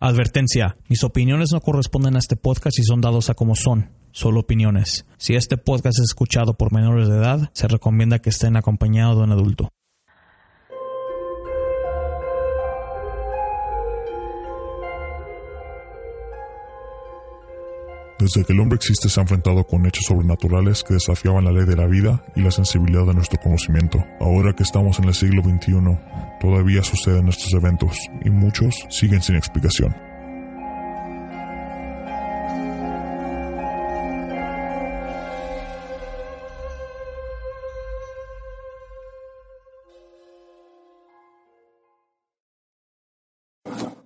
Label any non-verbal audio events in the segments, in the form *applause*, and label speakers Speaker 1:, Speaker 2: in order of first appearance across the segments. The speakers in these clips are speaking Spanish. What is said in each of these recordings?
Speaker 1: Advertencia, mis opiniones no corresponden a este podcast y son dados a como son, solo opiniones. Si este podcast es escuchado por menores de edad, se recomienda que estén acompañados de un adulto.
Speaker 2: Desde que el hombre existe se ha enfrentado con hechos sobrenaturales que desafiaban la ley de la vida y la sensibilidad de nuestro conocimiento. Ahora que estamos en el siglo XXI, todavía suceden estos eventos y muchos siguen sin explicación.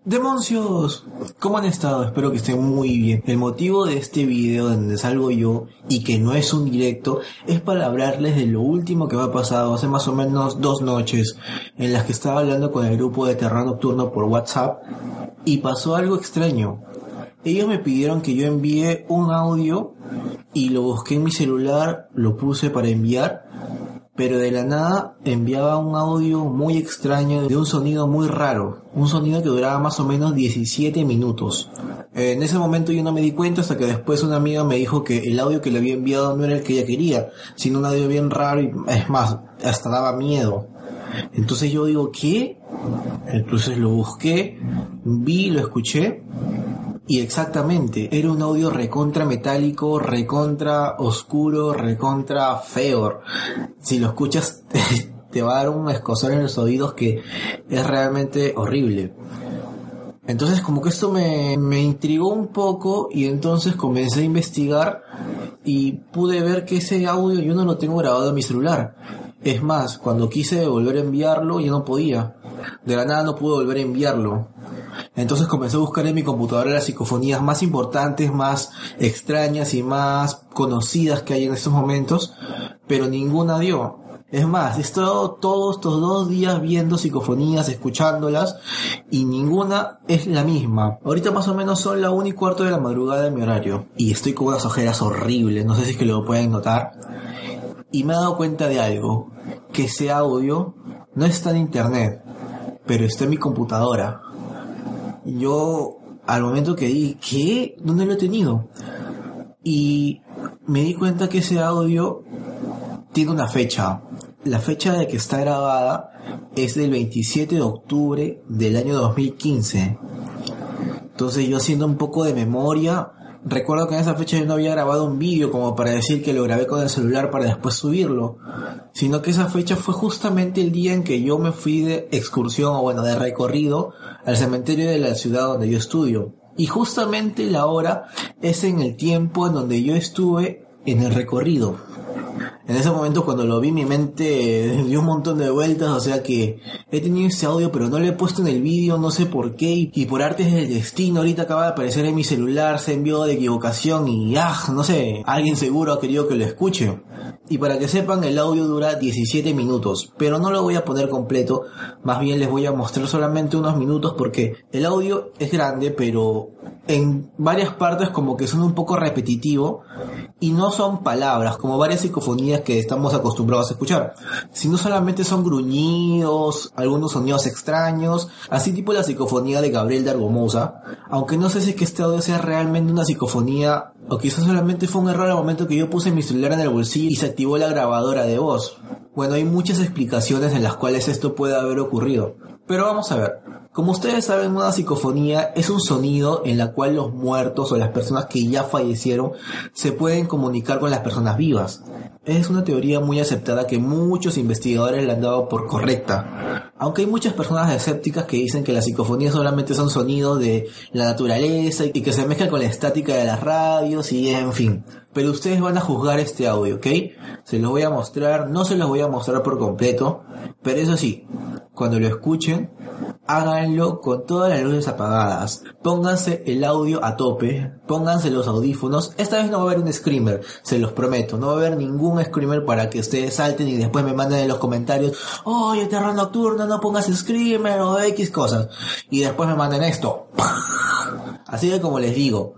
Speaker 3: Demoncios, ¿cómo han estado? Espero que estén muy bien. El motivo de este video donde salgo yo y que no es un directo es para hablarles de lo último que me ha pasado hace más o menos dos noches en las que estaba hablando con el grupo de Terra Nocturno por WhatsApp y pasó algo extraño. Ellos me pidieron que yo envíe un audio y lo busqué en mi celular, lo puse para enviar pero de la nada enviaba un audio muy extraño de un sonido muy raro, un sonido que duraba más o menos 17 minutos. En ese momento yo no me di cuenta hasta que después una amiga me dijo que el audio que le había enviado no era el que ella quería, sino un audio bien raro y es más, hasta daba miedo. Entonces yo digo, ¿qué? Entonces lo busqué, vi, lo escuché y exactamente, era un audio recontra metálico, recontra oscuro, recontra feo. Si lo escuchas *laughs* te va a dar un escosor en los oídos que es realmente horrible. Entonces como que esto me, me intrigó un poco y entonces comencé a investigar y pude ver que ese audio yo no lo tengo grabado en mi celular. Es más, cuando quise volver a enviarlo ya no podía. De la nada no pude volver a enviarlo. Entonces comencé a buscar en mi computadora las psicofonías más importantes, más extrañas y más conocidas que hay en estos momentos, pero ninguna dio. Es más, he estado todos estos dos días viendo psicofonías, escuchándolas, y ninguna es la misma. Ahorita más o menos son la 1 y cuarto de la madrugada de mi horario, y estoy con unas ojeras horribles, no sé si es que lo pueden notar. Y me he dado cuenta de algo, que ese audio no está en internet, pero está en mi computadora yo al momento que di, ¿qué? ¿Dónde lo he tenido? Y me di cuenta que ese audio tiene una fecha. La fecha de que está grabada es del 27 de octubre del año 2015. Entonces yo haciendo un poco de memoria, Recuerdo que en esa fecha yo no había grabado un vídeo como para decir que lo grabé con el celular para después subirlo, sino que esa fecha fue justamente el día en que yo me fui de excursión o bueno, de recorrido al cementerio de la ciudad donde yo estudio. Y justamente la hora es en el tiempo en donde yo estuve en el recorrido en ese momento cuando lo vi mi mente *laughs* dio un montón de vueltas, o sea que he tenido ese audio pero no lo he puesto en el vídeo, no sé por qué, y por artes del destino ahorita acaba de aparecer en mi celular, se envió de equivocación y ah, no sé, alguien seguro ha querido que lo escuche. Y para que sepan, el audio dura 17 minutos, pero no lo voy a poner completo, más bien les voy a mostrar solamente unos minutos porque el audio es grande, pero en varias partes como que son un poco repetitivo y no son palabras, como varias psicofonías que estamos acostumbrados a escuchar, sino solamente son gruñidos, algunos sonidos extraños, así tipo la psicofonía de Gabriel de Argomosa, aunque no sé si es que este audio sea realmente una psicofonía o quizás solamente fue un error al momento que yo puse mi celular en el bolsillo y se activó la grabadora de voz. Bueno, hay muchas explicaciones en las cuales esto puede haber ocurrido. Pero vamos a ver. Como ustedes saben, una psicofonía es un sonido en la cual los muertos o las personas que ya fallecieron se pueden comunicar con las personas vivas. Es una teoría muy aceptada que muchos investigadores le han dado por correcta. Aunque hay muchas personas escépticas que dicen que las psicofonías solamente son sonidos de la naturaleza y que se mezclan con la estática de las radios y en fin. Pero ustedes van a juzgar este audio, ¿ok? Se los voy a mostrar, no se los voy a mostrar por completo, pero eso sí, cuando lo escuchen, háganlo con todas las luces apagadas. Pónganse el audio a tope, pónganse los audífonos. Esta vez no va a haber un screamer, se los prometo. No va a haber ningún screamer para que ustedes salten y después me manden en los comentarios, oye, terror nocturno, no pongas screamer o X cosas. Y después me manden esto. *laughs* Así que como les digo,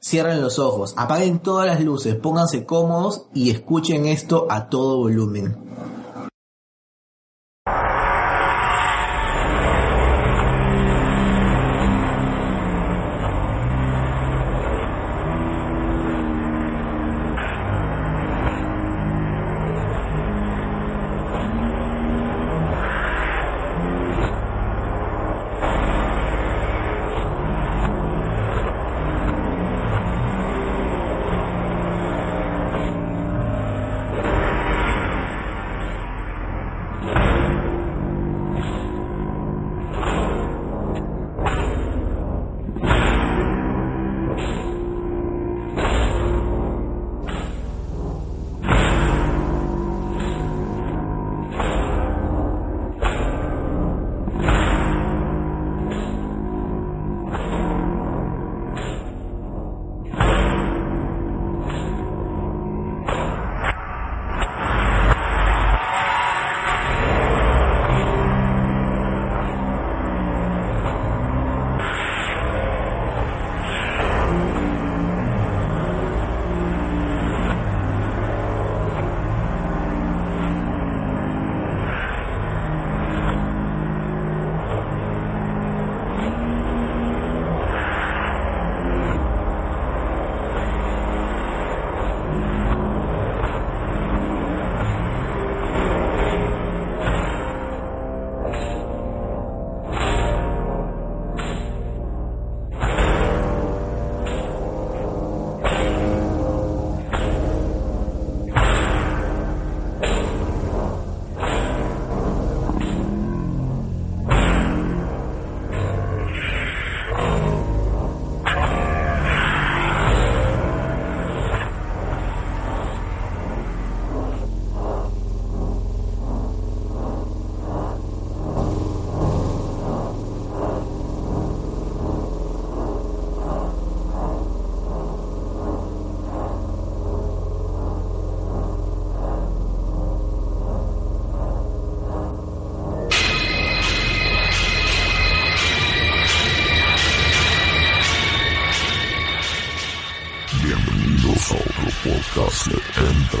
Speaker 3: cierren los ojos, apaguen todas las luces, pónganse cómodos y escuchen esto a todo volumen.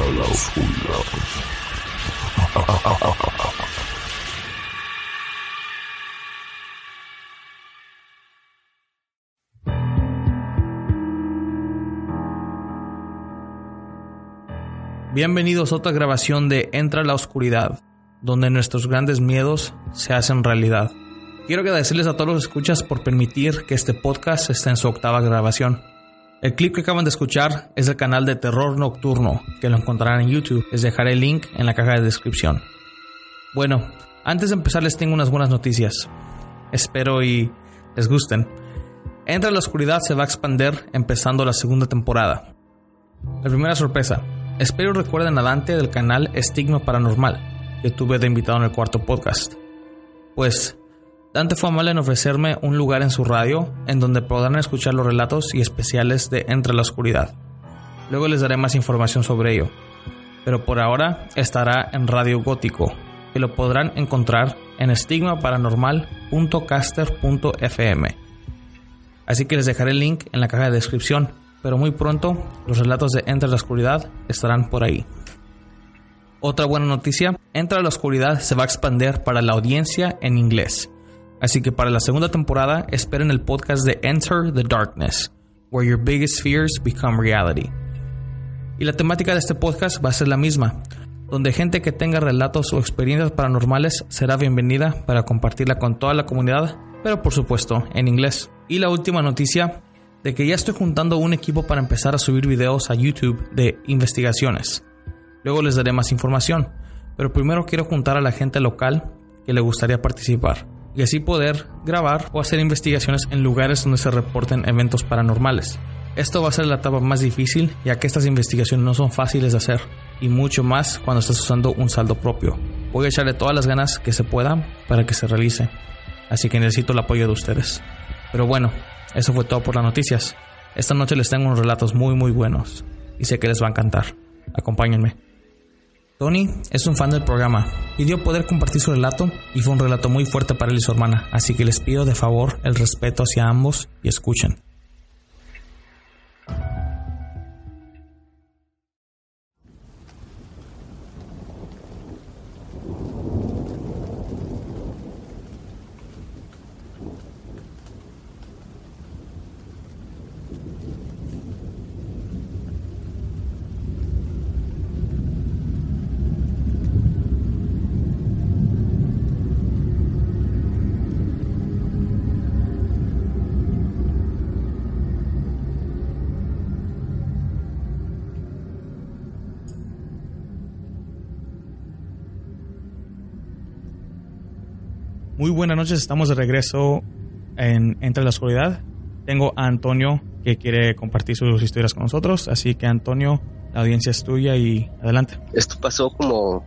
Speaker 2: La Oscuridad.
Speaker 1: Bienvenidos a otra grabación de Entra la Oscuridad, donde nuestros grandes miedos se hacen realidad. Quiero agradecerles a todos los escuchas por permitir que este podcast esté en su octava grabación. El clip que acaban de escuchar es del canal de Terror Nocturno, que lo encontrarán en YouTube. Les dejaré el link en la caja de descripción. Bueno, antes de empezar les tengo unas buenas noticias. Espero y les gusten. Entra la oscuridad se va a expandir empezando la segunda temporada. La primera sorpresa. Espero recuerden a Dante del canal Estigma Paranormal, que tuve de invitado en el cuarto podcast. Pues Dante fue amable en ofrecerme un lugar en su radio en donde podrán escuchar los relatos y especiales de Entre la Oscuridad. Luego les daré más información sobre ello. Pero por ahora estará en Radio Gótico, que lo podrán encontrar en estigmaparanormal.caster.fm. Así que les dejaré el link en la caja de descripción, pero muy pronto los relatos de Entre la Oscuridad estarán por ahí. Otra buena noticia, Entre la Oscuridad se va a expandir para la audiencia en inglés Así que para la segunda temporada esperen el podcast de Enter the Darkness, where your biggest fears become reality. Y la temática de este podcast va a ser la misma, donde gente que tenga relatos o experiencias paranormales será bienvenida para compartirla con toda la comunidad, pero por supuesto en inglés. Y la última noticia de que ya estoy juntando un equipo para empezar a subir videos a YouTube de investigaciones. Luego les daré más información, pero primero quiero juntar a la gente local que le gustaría participar y así poder grabar o hacer investigaciones en lugares donde se reporten eventos paranormales. Esto va a ser la etapa más difícil ya que estas investigaciones no son fáciles de hacer y mucho más cuando estás usando un saldo propio. Voy a echarle todas las ganas que se puedan para que se realice, así que necesito el apoyo de ustedes. Pero bueno, eso fue todo por las noticias. Esta noche les tengo unos relatos muy muy buenos y sé que les va a encantar. Acompáñenme. Tony es un fan del programa, pidió poder compartir su relato y fue un relato muy fuerte para él y su hermana, así que les pido de favor el respeto hacia ambos y escuchen. Muy buenas noches, estamos de regreso en Entre la Oscuridad. Tengo a Antonio que quiere compartir sus historias con nosotros, así que Antonio, la audiencia es tuya y adelante.
Speaker 4: Esto pasó como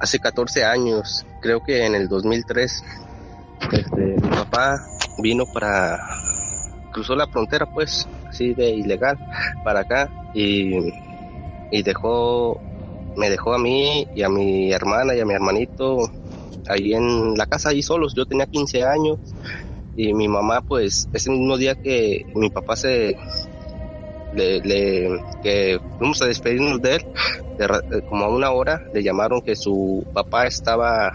Speaker 4: hace 14 años, creo que en el 2003. Este, mi papá vino para cruzó la frontera pues así de ilegal para acá y, y dejó me dejó a mí y a mi hermana y a mi hermanito ahí en la casa, ahí solos. Yo tenía 15 años y mi mamá, pues, ese mismo día que mi papá se. Le, que fuimos a despedirnos de él, como a una hora, le llamaron que su papá estaba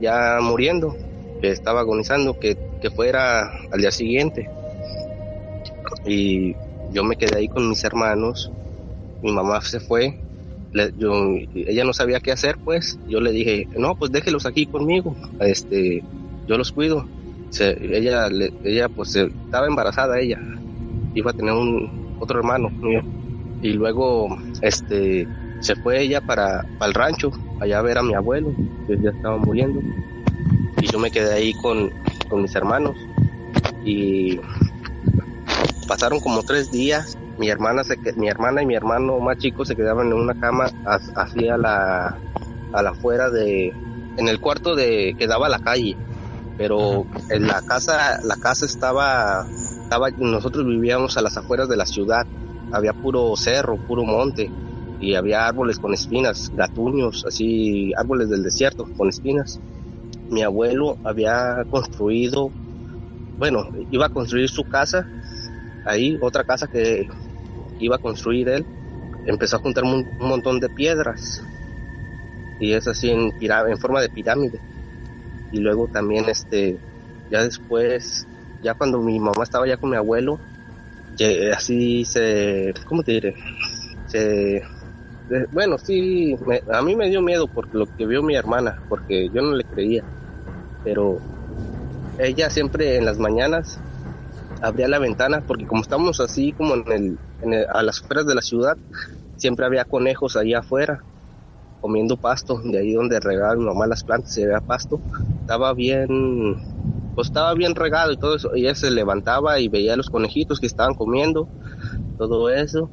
Speaker 4: ya muriendo, que estaba agonizando, que, que fuera al día siguiente. Y yo me quedé ahí con mis hermanos, mi mamá se fue ella no sabía qué hacer, pues yo le dije, no, pues déjelos aquí conmigo, este, yo los cuido. ella, ella, pues estaba embarazada, ella iba a tener un otro hermano mío. Y luego, este, se fue ella para, para el rancho, allá a ver a mi abuelo, que ya estaba muriendo, y yo me quedé ahí con, con mis hermanos. Y pasaron como tres días mi hermana se mi hermana y mi hermano más chico se quedaban en una cama hacia la a la afuera de en el cuarto de que daba a la calle. Pero en la casa la casa estaba estaba nosotros vivíamos a las afueras de la ciudad. Había puro cerro puro monte y había árboles con espinas gatuños así árboles del desierto con espinas. Mi abuelo había construido bueno iba a construir su casa ahí otra casa que que iba a construir él, empezó a juntar un, montón de piedras y es así en, forma de pirámide. Y luego también este, ya después, ya cuando mi mamá estaba ya con mi abuelo, así se, ¿cómo te diré? Se, bueno, sí, a mí me dio miedo por lo que vio mi hermana, porque yo no le creía, pero ella siempre en las mañanas abría la ventana, porque como estamos así como en el, a las afueras de la ciudad, siempre había conejos ahí afuera comiendo pasto, de ahí donde regaba mi mamá las plantas, se veía pasto, estaba bien, pues estaba bien regado y todo eso, ella se levantaba y veía los conejitos que estaban comiendo, todo eso,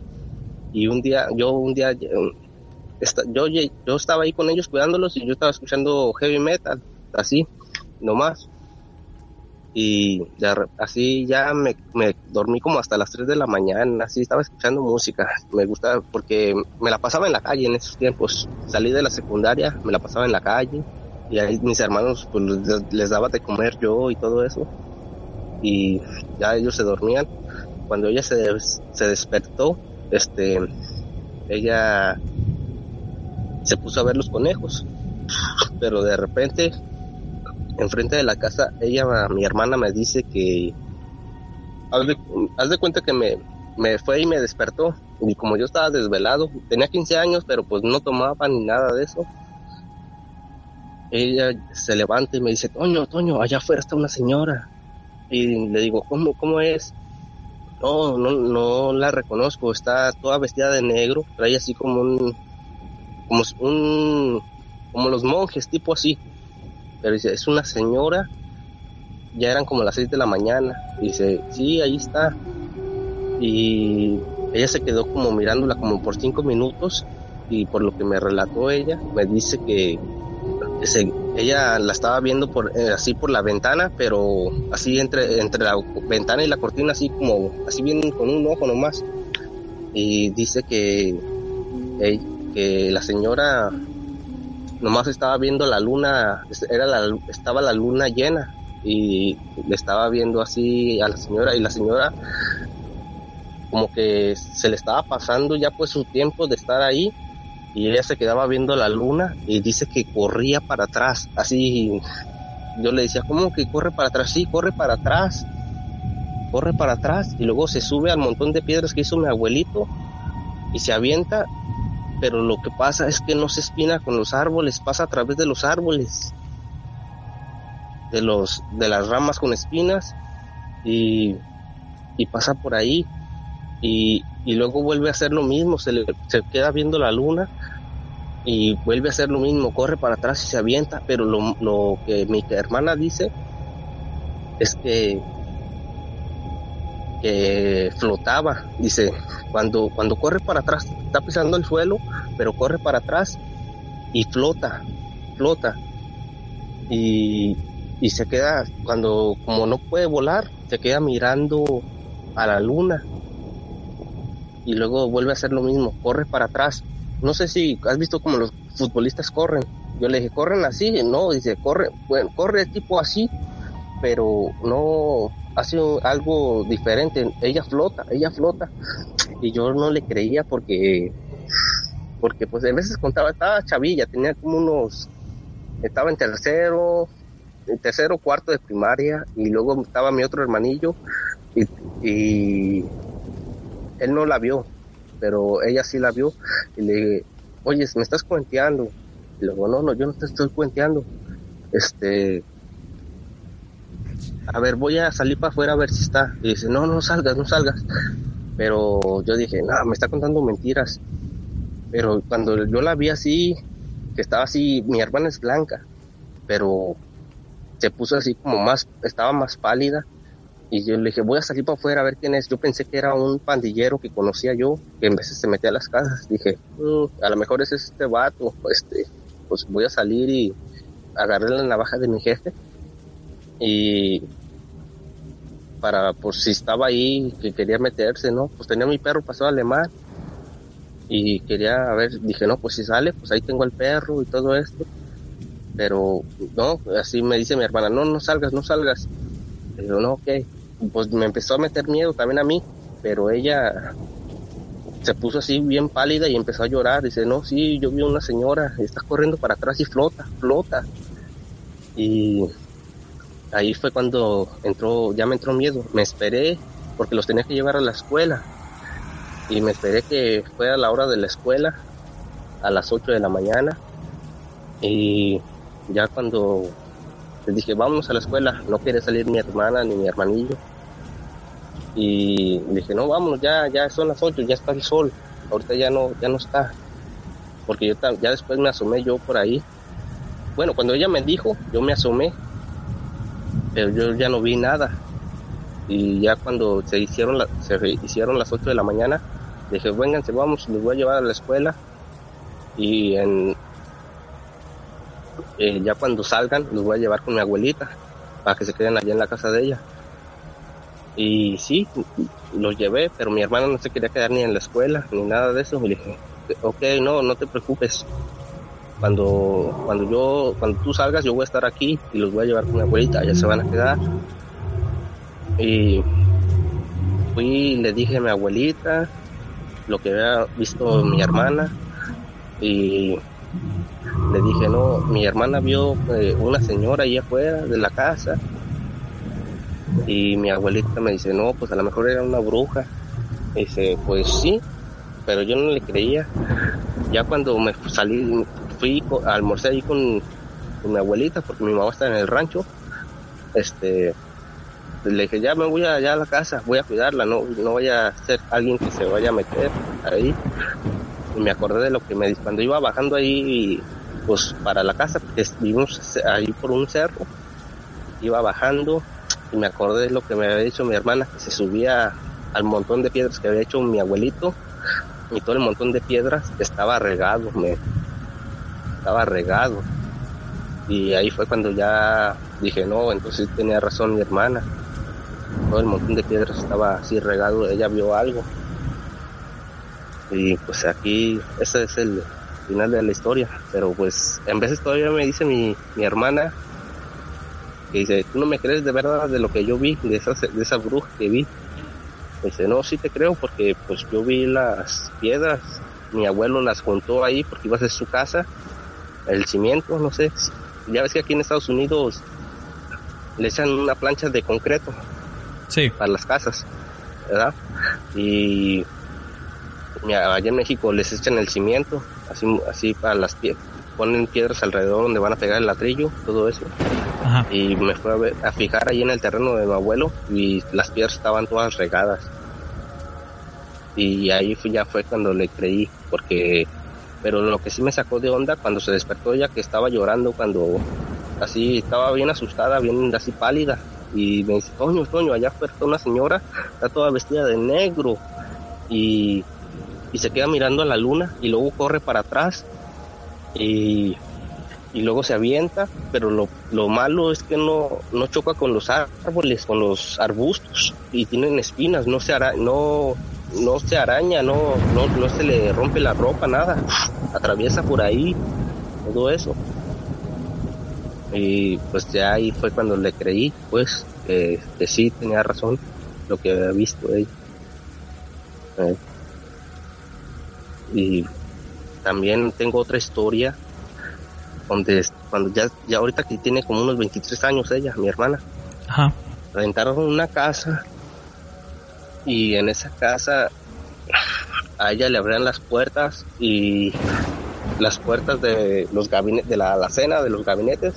Speaker 4: y un día, yo un día, yo, yo estaba ahí con ellos cuidándolos y yo estaba escuchando heavy metal, así, nomás, y así ya me, dormí como hasta las 3 de la mañana, así estaba escuchando música, me gustaba porque me la pasaba en la calle en esos tiempos, salí de la secundaria, me la pasaba en la calle y ahí mis hermanos pues les, daba de comer yo y todo eso y ya ellos se dormían, cuando ella se, se despertó, este, ella se puso a ver los conejos, pero de repente enfrente de la casa, ella, mi hermana me dice que, haz de, cuenta que me, me fue y me despertó. Y como yo estaba desvelado, tenía 15 años, pero pues no tomaba ni nada de eso. Ella se levanta y me dice, Toño, Toño, allá afuera está una señora. Y le digo, ¿cómo, cómo es? No, no, no la reconozco, está toda vestida de negro, trae así como un, como un, como los monjes, tipo así pero dice, es una señora, ya eran como las 6 de la mañana, dice, sí, ahí está. Y ella se quedó como mirándola como por 5 minutos y por lo que me relató ella, me dice que, ella la estaba viendo por eh, así por la ventana, pero así entre, entre la ventana y la cortina, así como, así bien con un ojo nomás. Y dice que, que la señora nomás estaba viendo la luna, era estaba la luna llena y le estaba viendo así a la señora y la señora como que se le estaba pasando ya pues su tiempo de estar ahí y ella se quedaba viendo la luna y dice que corría para atrás, así yo le decía, ¿cómo que corre para atrás? Sí, corre para atrás, corre para atrás y luego se sube al montón de piedras que hizo mi abuelito y se avienta pero lo que pasa es que no se espina con los árboles, pasa a través de los árboles, de los de las ramas con espinas y, y pasa por ahí y, y, luego vuelve a hacer lo mismo, se, se queda viendo la luna y vuelve a hacer lo mismo, corre para atrás y se avienta, pero lo, lo que mi hermana dice es que que flotaba, dice, cuando, cuando corre para atrás, está pisando el suelo, pero corre para atrás y flota, flota. Y, y se queda, cuando como no puede volar, se queda mirando a la luna. Y luego vuelve a hacer lo mismo, corre para atrás. No sé si has visto como los futbolistas corren. Yo le dije, ¿corren así? No, dice, corre, bueno, corre tipo así, pero no hace algo diferente. Ella flota, ella flota. Y yo no le creía porque, porque pues a veces contaba, estaba chavilla, tenía como unos, estaba en tercero, en tercero, cuarto de primaria, y luego estaba mi otro hermanillo, y, él no la vio, pero ella sí la vio, y le dije, oye, me estás cuenteando. Y luego, no, no, yo no te estoy cuenteando. Este, a ver, voy a salir para afuera a ver si está. Y dice, no, no salgas, no salgas. Pero yo dije, no, me está contando mentiras. Pero cuando yo la vi así, que estaba así, mi hermana es blanca, pero se puso así como más, estaba más pálida. Y yo le dije, voy a salir para afuera a ver quién es. Yo pensé que era un pandillero que conocía yo, que en veces se metía a las casas. Dije, mm, a lo mejor es este vato, este, pues voy a salir y agarré la navaja de mi jefe y para por si estaba ahí que quería meterse no pues tenía mi perro pasado alemán y quería a ver dije no pues si sale pues ahí tengo el perro y todo esto pero no así me dice mi hermana no no salgas no salgas yo no ok pues me empezó a meter miedo también a mí pero ella se puso así bien pálida y empezó a llorar. Dice, no, sí, yo vi una señora, está corriendo para atrás y flota, flota. Y ahí fue cuando entró, ya me entró miedo. Me esperé porque los tenía que llevar a la escuela. Y me esperé que fuera la hora de la escuela, a las 8 de la mañana. Y ya cuando les dije, vámonos a la escuela, no quiere salir mi hermana ni mi hermanillo. Y dije, no, vámonos, ya, ya son las 8, ya está el sol. Ahorita ya no, ya no está. Porque yo ya después me asomé yo por ahí. Bueno, cuando ella me dijo, yo me asomé, pero yo ya no vi nada. Y ya cuando se hicieron, se hicieron las 8 de la mañana, dije, vénganse, vamos, les voy a llevar a la escuela. Y en, eh, ya cuando salgan, los voy a llevar con mi abuelita para que se queden allá en la casa de ella. Y sí, los llevé, pero mi hermana no se quería quedar ni en la escuela, ni nada de eso. Y le dije, ok, no, no te preocupes. Cuando, cuando yo, cuando tú salgas, yo voy a estar aquí y los voy a llevar con mi abuelita, allá se van a quedar. Y fui le dije a mi abuelita lo que había visto mi hermana y le dije, no, mi hermana vio eh, una señora ahí afuera de la casa y mi abuelita me dice, no, pues a lo mejor era una bruja. dice, pues sí, pero yo no le creía. Ya cuando me salí, fui, almorcé ahí con, mi abuelita, porque mi mamá está en el rancho, este, le dije, ya me voy allá a la casa, voy a cuidarla, no, no voy a ser alguien que se vaya a meter ahí. Y me acordé de lo que me cuando iba bajando ahí, pues para la casa, porque vivimos ahí por un cerro, iba bajando y me acordé de lo que me había dicho mi hermana, que se subía al montón de piedras que había hecho mi abuelito y todo el montón de piedras estaba regado, me estaba regado. Y ahí fue cuando ya dije, no, entonces tenía razón mi hermana. Todo el montón de piedras estaba así regado, ella vio algo. Y pues aquí, ese es el final de la historia. Pero pues en veces todavía me dice mi, mi hermana que dice, tú no me crees de verdad de lo que yo vi, de esa, de esa bruja que vi. dice, no, sí te creo porque pues yo vi las piedras, mi abuelo las juntó ahí porque iba a ser su casa, el cimiento, no sé. Ya ves que aquí en Estados Unidos le echan una plancha de concreto
Speaker 1: sí.
Speaker 4: para las casas, ¿verdad? Y allá en México les echan el cimiento, así, así para las piedras, ponen piedras alrededor donde van a pegar el ladrillo, todo eso. Y me fue a, fijar ahí en el terreno de mi abuelo y las piedras estaban todas regadas. Y ahí fue, ya fue cuando le creí, porque, pero lo que sí me sacó de onda cuando se despertó ella que estaba llorando, cuando así estaba bien asustada, bien así pálida. Y me dice, Toño, Toño, allá está una señora, está toda vestida de negro. Y, y se queda mirando a la luna y luego corre para atrás. Y y luego se avienta, pero lo, lo malo es que no, no choca con los árboles, con los arbustos y tienen espinas, no se ara, no, no se araña, no, no, no se le rompe la ropa, nada, atraviesa por ahí, todo eso. Y pues ya ahí fue cuando le creí, pues, que sí tenía razón lo que había visto ella. Eh. Y también tengo otra historia donde cuando ya, ya ahorita que tiene como unos 23 años ella, mi hermana,
Speaker 1: Ajá.
Speaker 4: rentaron una casa y en esa casa a ella le abrían las puertas y las puertas de los gabinetes, de la alacena, de los gabinetes.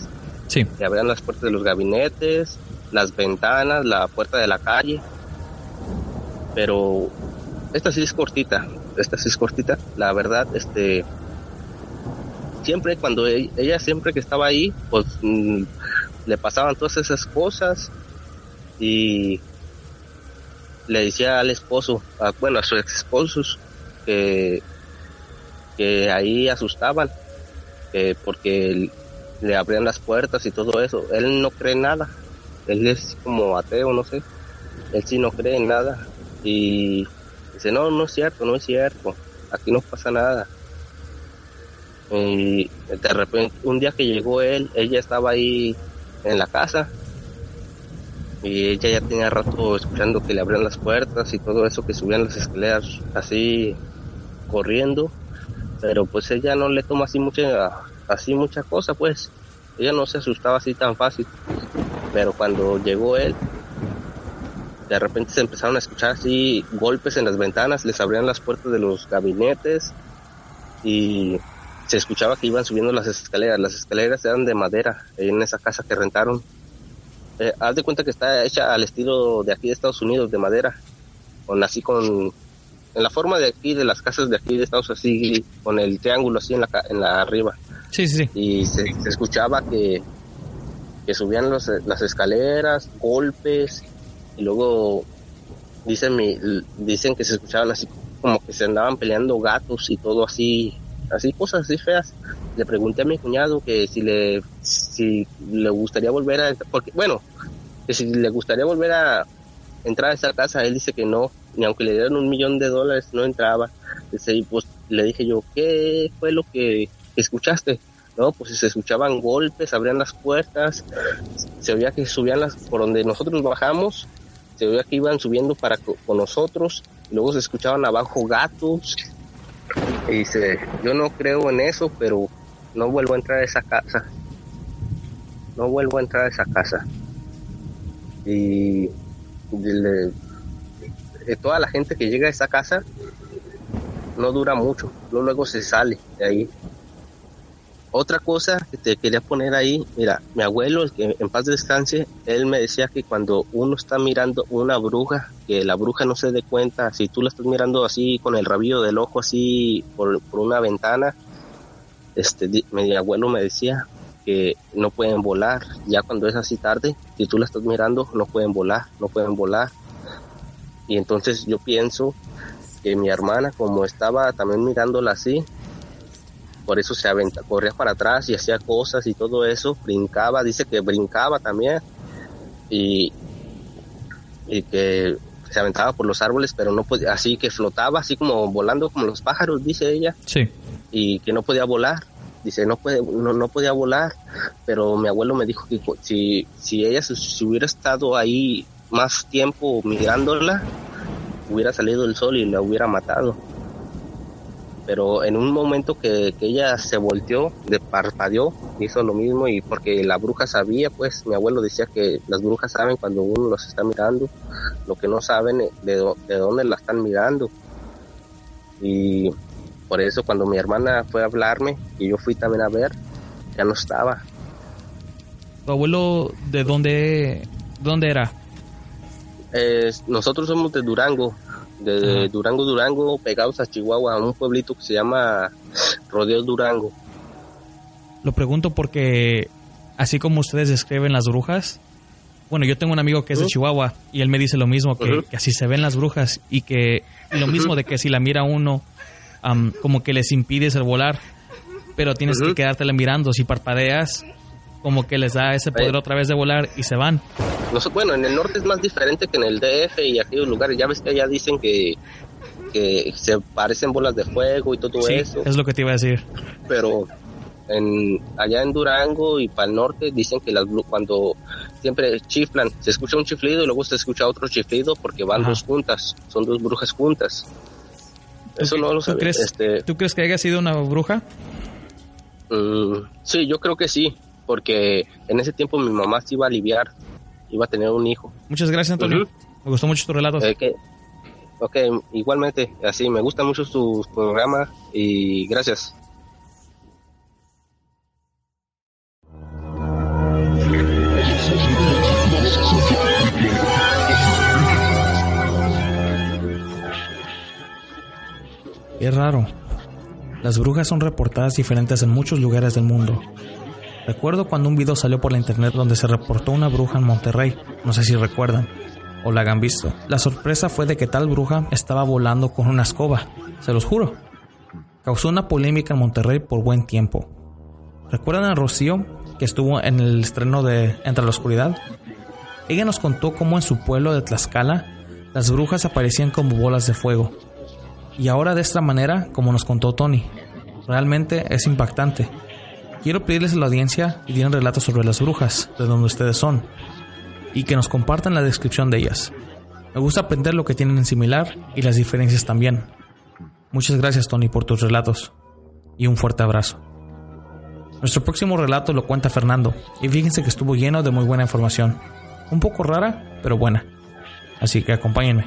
Speaker 1: Sí.
Speaker 4: Le abrían las puertas de los gabinetes, las ventanas, la puerta de la calle. Pero esta sí es cortita, esta sí es cortita. La verdad, este, siempre cuando e-, ella, siempre que estaba ahí, pues mm, le pasaban todas esas cosas y le decía al esposo, bueno, a sus ex esposos, que, que ahí asustaban, que porque le abrían las puertas y todo eso. Él no cree en nada, él es como ateo, no sé, él sí no cree en nada. Y dice, no, no es cierto, no es cierto, aquí no pasa nada y de repente, un día que llegó él, ella estaba ahí en la casa y ella ya tenía rato escuchando que le abrían las puertas y todo eso, que subían las escaleras así corriendo, pero pues ella no le toma así mucha, así mucha cosa, pues. Ella no se asustaba así tan fácil. Pero cuando llegó él, de repente se empezaron a escuchar así golpes en las ventanas, les abrían las puertas de los gabinetes y se escuchaba que iban subiendo las escaleras. Las escaleras eran de madera en esa casa que rentaron. Eh, haz de cuenta que está hecha al estilo de aquí de Estados Unidos, de madera, con así con en la forma de aquí de las casas de aquí de Estados Unidos, así con el triángulo así en la en la arriba.
Speaker 1: Sí, sí, sí.
Speaker 4: Y se, escuchaba que, que subían las escaleras, golpes, y luego dicen, mi, dicen que se escuchaban así como que se andaban peleando gatos y todo así, así cosas así feas. Le pregunté a mi cuñado que si le, si le gustaría volver a, porque bueno, que si le gustaría volver a entrar a esa casa, él dice que no, ni aunque le dieran un millón de dólares no entraba. Pues le dije yo, ¿qué fue lo que escuchaste? No, pues se escuchaban golpes, abrían las puertas, se oía que subían las, por donde nosotros bajamos, se veía que iban subiendo para con nosotros, luego se escuchaban abajo gatos, y dice, yo no creo en eso, pero no vuelvo a entrar a esa casa, no vuelvo a entrar a esa casa. Y, y toda la gente que llega a esa casa no dura mucho, luego se sale de ahí otra cosa que te quería poner ahí, mira, mi abuelo, el que en paz descanse, él me decía que cuando uno está mirando una bruja, que la bruja no se dé cuenta, si tú la estás mirando así con el rabillo del ojo así por, una ventana, este, mi abuelo me decía que no pueden volar, ya cuando es así tarde, si tú la estás mirando, no pueden volar, no pueden volar. Y entonces yo pienso que mi hermana, como estaba también mirándola así, por eso se aventa, corría para atrás y hacía cosas y todo eso, brincaba, dice que brincaba también y, y que se aventaba por los árboles, pero no podía, así que flotaba, así como volando como los pájaros, dice ella.
Speaker 1: Sí.
Speaker 4: Y que no podía volar. Dice, no, puede, no, no podía volar, pero mi abuelo me dijo que si, si ella se, si hubiera estado ahí más tiempo mirándola, hubiera salido el sol y la hubiera matado pero en un momento que, ella se volteó, de parpadeó, hizo lo mismo y porque la bruja sabía, pues mi abuelo decía que las brujas saben cuando uno los está mirando, lo que no saben de, de dónde la están mirando. Y por eso cuando mi hermana fue a hablarme y yo fui también a ver, ya no estaba.
Speaker 1: ¿Tu abuelo de dónde, dónde era?
Speaker 4: nosotros somos de Durango, de Durango, Durango, pegados a Chihuahua, a un pueblito que se llama Rodeo Durango.
Speaker 1: Lo pregunto porque, así como ustedes describen las brujas, bueno, yo tengo un amigo que es de Chihuahua y él me dice lo mismo, que, así se ven las brujas y que lo mismo de que si la mira uno, como que les impides el volar, pero tienes que quedártela mirando, si parpadeas, como que les da ese poder otra vez de volar y se van.
Speaker 4: No bueno, en el norte es más diferente que en el DF y aquellos lugares. Ya ves que allá dicen que, que se parecen bolas de fuego y todo
Speaker 1: sí,
Speaker 4: eso.
Speaker 1: Es lo que te iba a decir.
Speaker 4: Pero en, allá en Durango y para el norte dicen que las cuando siempre chiflan, se escucha un chiflido y luego se escucha otro chiflido porque van dos juntas, son dos brujas juntas. Eso no lo
Speaker 1: ¿tú crees, este, ¿Tú crees que haya sido una bruja?
Speaker 4: Mm, sí, yo creo que sí, porque en ese tiempo mi mamá se iba a aliviar iba a tener un hijo.
Speaker 1: Muchas gracias, Antonio. Me gustó mucho tu relato.
Speaker 4: ok, igualmente, así, me gusta mucho tu programa y gracias.
Speaker 1: Es raro. Las brujas son reportadas diferentes en muchos lugares del mundo. Recuerdo cuando un video salió por la internet donde se reportó una bruja en Monterrey, no sé si recuerdan o la hayan visto. La sorpresa fue de que tal bruja estaba volando con una escoba, se los juro. Causó una polémica en Monterrey por buen tiempo. ¿Recuerdan a Rocío, que estuvo en el estreno de Entre la Oscuridad? Ella nos contó cómo en su pueblo de Tlaxcala las brujas aparecían como bolas de fuego. Y ahora de esta manera, como nos contó Tony. Realmente es impactante. Quiero pedirles a la audiencia que digan relatos sobre las brujas, de donde ustedes son, y que nos compartan la descripción de ellas. Me gusta aprender lo que tienen en similar y las diferencias también. Muchas gracias Tony por tus relatos y un fuerte abrazo. Nuestro próximo relato lo cuenta Fernando y fíjense que estuvo lleno de muy buena información. Un poco rara, pero buena. Así que acompáñenme.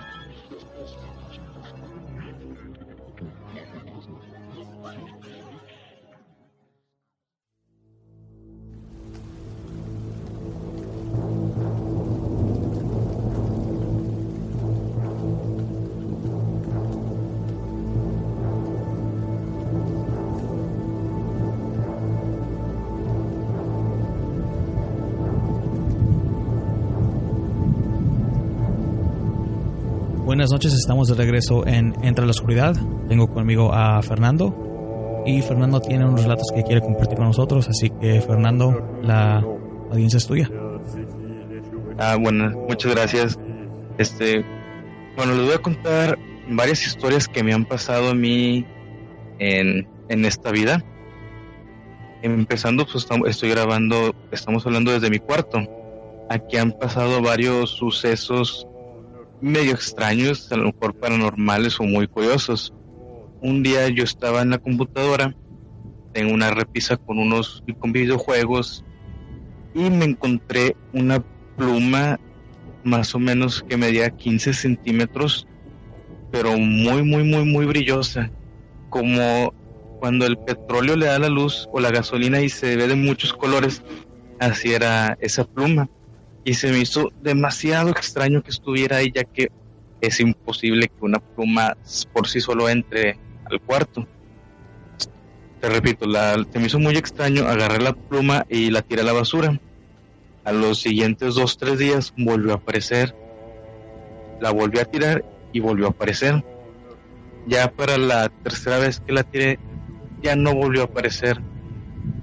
Speaker 1: Estamos de regreso en Entra la Oscuridad. Tengo conmigo a Fernando. Y Fernando tiene unos relatos que quiere compartir con nosotros. Así que, Fernando, la audiencia es tuya.
Speaker 5: Ah, bueno, muchas gracias. Este, bueno, les voy a contar varias historias que me han pasado a mí en, en esta vida. Empezando, pues estoy grabando, estamos hablando desde mi cuarto. Aquí han pasado varios sucesos medio extraños, a lo mejor paranormales o muy curiosos. Un día yo estaba en la computadora, en una repisa con unos con videojuegos y me encontré una pluma más o menos que medía 15 centímetros, pero muy, muy, muy, muy brillosa, como cuando el petróleo le da la luz o la gasolina y se ve de muchos colores, así era esa pluma y se me hizo demasiado extraño que estuviera ahí ya que es imposible que una pluma por sí solo entre al cuarto. Te repito, la, se me hizo muy extraño, agarré la pluma y la tiré a la basura. A los siguientes dos, tres días volvió a aparecer. La volví a tirar y volvió a aparecer. Ya para la tercera vez que la tiré, ya no volvió a aparecer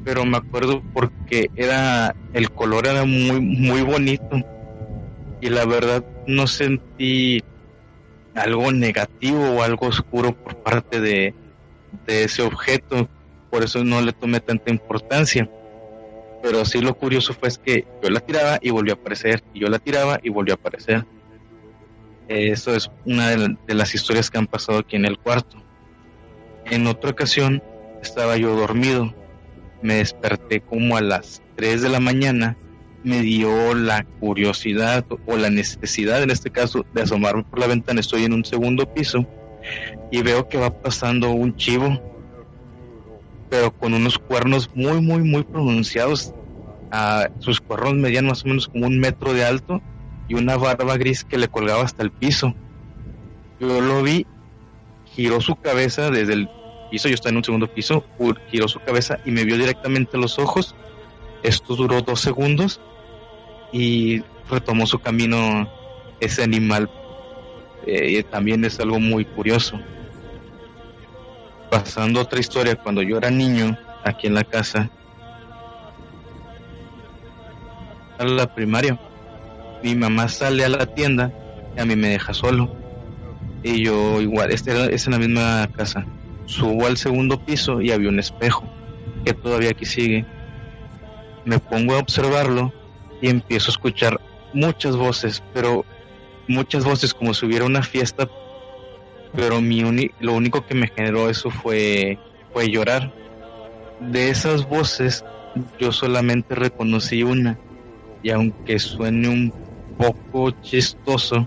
Speaker 5: pero me acuerdo porque era el color era muy muy bonito y la verdad no sentí algo negativo o algo oscuro por parte de, de ese objeto, por eso no le tomé tanta importancia. Pero sí lo curioso fue que yo la tiraba y volvió a aparecer, y yo la tiraba y volvió a aparecer. Eso es una de las historias que han pasado aquí en el cuarto. En otra ocasión estaba yo dormido me desperté como a las 3 de la mañana, me dio la curiosidad o la necesidad en este caso de asomarme por la ventana, estoy en un segundo piso y veo que va pasando un chivo, pero con unos cuernos muy, muy, muy pronunciados. a sus cuernos medían más o menos como un metro de alto y una barba gris que le colgaba hasta el piso. Yo lo vi, giró su cabeza desde el piso, yo estaba en un segundo piso, giró su cabeza y me vio directamente los ojos. Esto duró dos segundos y retomó su camino ese animal. Eh, también es algo muy curioso. Pasando otra historia, cuando yo era niño, aquí en la casa, a la primaria, mi mamá sale a la tienda y a mí me deja solo. Y yo igual, este es en la misma casa Subo al segundo piso y había un espejo que todavía aquí sigue. Me pongo a observarlo y empiezo a escuchar muchas voces, pero muchas voces como si hubiera una fiesta, pero mi lo único que me generó eso fue, fue llorar. De esas voces yo solamente reconocí una y aunque suene un poco chistoso,